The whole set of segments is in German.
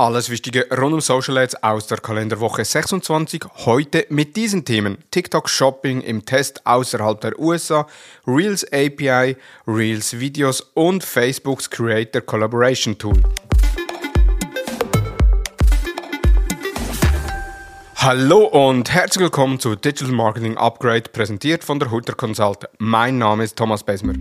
Alles Wichtige rund um Social Ads aus der Kalenderwoche 26. Heute mit diesen Themen: TikTok Shopping im Test außerhalb der USA, Reels API, Reels Videos und Facebooks Creator Collaboration Tool. Hallo und herzlich willkommen zu Digital Marketing Upgrade, präsentiert von der Hutter Consult. Mein Name ist Thomas Besmer.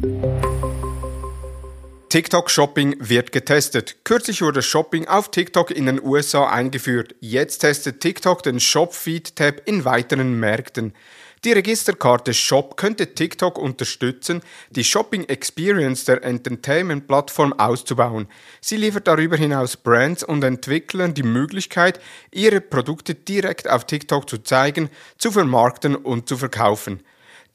TikTok Shopping wird getestet. Kürzlich wurde Shopping auf TikTok in den USA eingeführt. Jetzt testet TikTok den Shop Feed Tab in weiteren Märkten. Die Registerkarte Shop könnte TikTok unterstützen, die Shopping Experience der Entertainment-Plattform auszubauen. Sie liefert darüber hinaus Brands und Entwicklern die Möglichkeit, ihre Produkte direkt auf TikTok zu zeigen, zu vermarkten und zu verkaufen.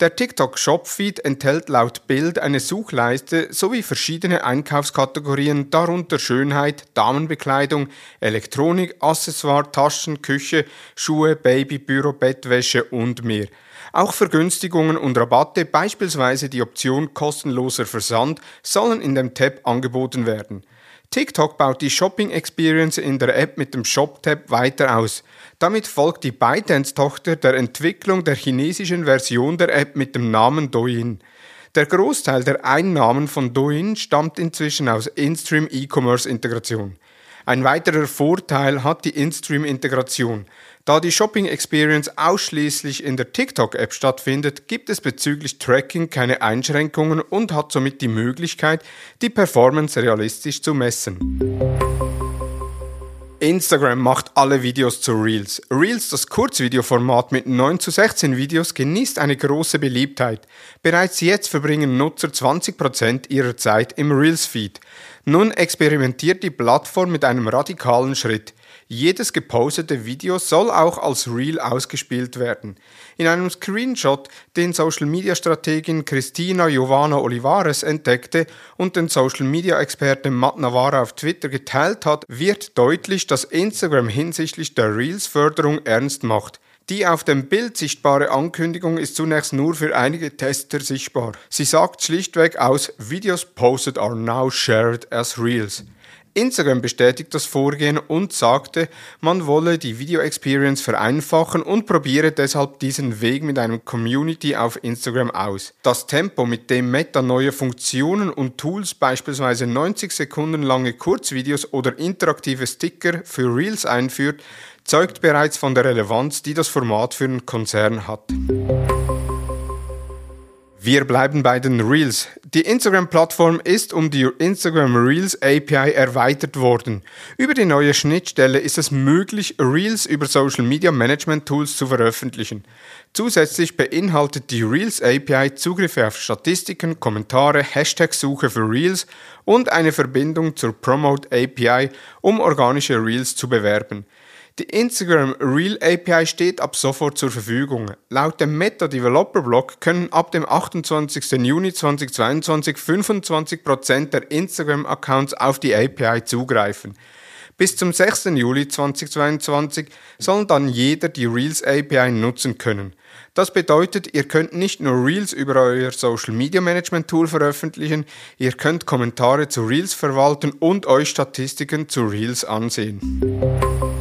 Der TikTok Shop Feed enthält laut Bild eine Suchleiste sowie verschiedene Einkaufskategorien, darunter Schönheit, Damenbekleidung, Elektronik, Accessoire, Taschen, Küche, Schuhe, Baby, Büro, Bettwäsche und mehr. Auch Vergünstigungen und Rabatte, beispielsweise die Option kostenloser Versand, sollen in dem Tab angeboten werden. TikTok baut die Shopping Experience in der App mit dem Shop-Tab weiter aus. Damit folgt die ByteDance-Tochter der Entwicklung der chinesischen Version der App mit dem Namen Douyin. Der Großteil der Einnahmen von Douyin stammt inzwischen aus InStream E-Commerce Integration. Ein weiterer Vorteil hat die InStream-Integration. Da die Shopping Experience ausschließlich in der TikTok-App stattfindet, gibt es bezüglich Tracking keine Einschränkungen und hat somit die Möglichkeit, die Performance realistisch zu messen. Instagram macht alle Videos zu Reels. Reels, das Kurzvideoformat mit 9 zu 16 Videos, genießt eine große Beliebtheit. Bereits jetzt verbringen Nutzer 20% ihrer Zeit im Reels-Feed. Nun experimentiert die Plattform mit einem radikalen Schritt. Jedes gepostete Video soll auch als Reel ausgespielt werden. In einem Screenshot, den Social Media Strategin Christina Giovanna Olivares entdeckte und den Social Media Experten Matt Navarra auf Twitter geteilt hat, wird deutlich, dass Instagram hinsichtlich der Reels Förderung ernst macht. Die auf dem Bild sichtbare Ankündigung ist zunächst nur für einige Tester sichtbar. Sie sagt schlichtweg aus, Videos posted are now shared as Reels. Instagram bestätigt das Vorgehen und sagte, man wolle die Video Experience vereinfachen und probiere deshalb diesen Weg mit einem Community auf Instagram aus. Das Tempo, mit dem Meta neue Funktionen und Tools, beispielsweise 90 Sekunden lange Kurzvideos oder interaktive Sticker für Reels einführt, zeugt bereits von der Relevanz, die das Format für den Konzern hat. Wir bleiben bei den Reels. Die Instagram-Plattform ist um die Instagram Reels API erweitert worden. Über die neue Schnittstelle ist es möglich, Reels über Social Media Management Tools zu veröffentlichen. Zusätzlich beinhaltet die Reels API Zugriffe auf Statistiken, Kommentare, Hashtag-Suche für Reels und eine Verbindung zur Promote API, um organische Reels zu bewerben. Die Instagram Reel API steht ab sofort zur Verfügung. Laut dem Meta Developer Blog können ab dem 28. Juni 2022 25% der Instagram-Accounts auf die API zugreifen. Bis zum 6. Juli 2022 soll dann jeder die Reels API nutzen können. Das bedeutet, ihr könnt nicht nur Reels über euer Social Media Management Tool veröffentlichen, ihr könnt Kommentare zu Reels verwalten und euch Statistiken zu Reels ansehen.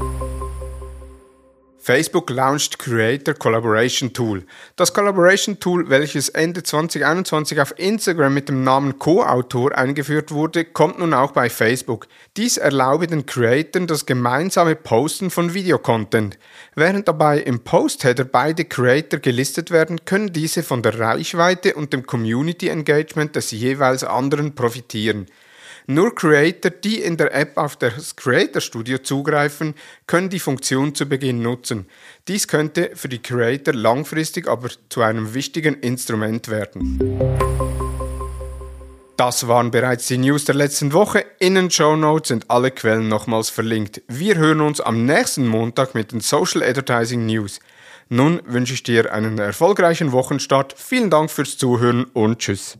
Facebook launched Creator Collaboration Tool. Das Collaboration Tool, welches Ende 2021 auf Instagram mit dem Namen Co-Autor eingeführt wurde, kommt nun auch bei Facebook. Dies erlaube den Creatoren das gemeinsame Posten von Videocontent. Während dabei im Post-Header beide Creator gelistet werden, können diese von der Reichweite und dem Community Engagement des jeweils anderen profitieren. Nur Creator, die in der App auf das Creator Studio zugreifen, können die Funktion zu Beginn nutzen. Dies könnte für die Creator langfristig aber zu einem wichtigen Instrument werden. Das waren bereits die News der letzten Woche. In den Show Notes sind alle Quellen nochmals verlinkt. Wir hören uns am nächsten Montag mit den Social Advertising News. Nun wünsche ich dir einen erfolgreichen Wochenstart. Vielen Dank fürs Zuhören und Tschüss.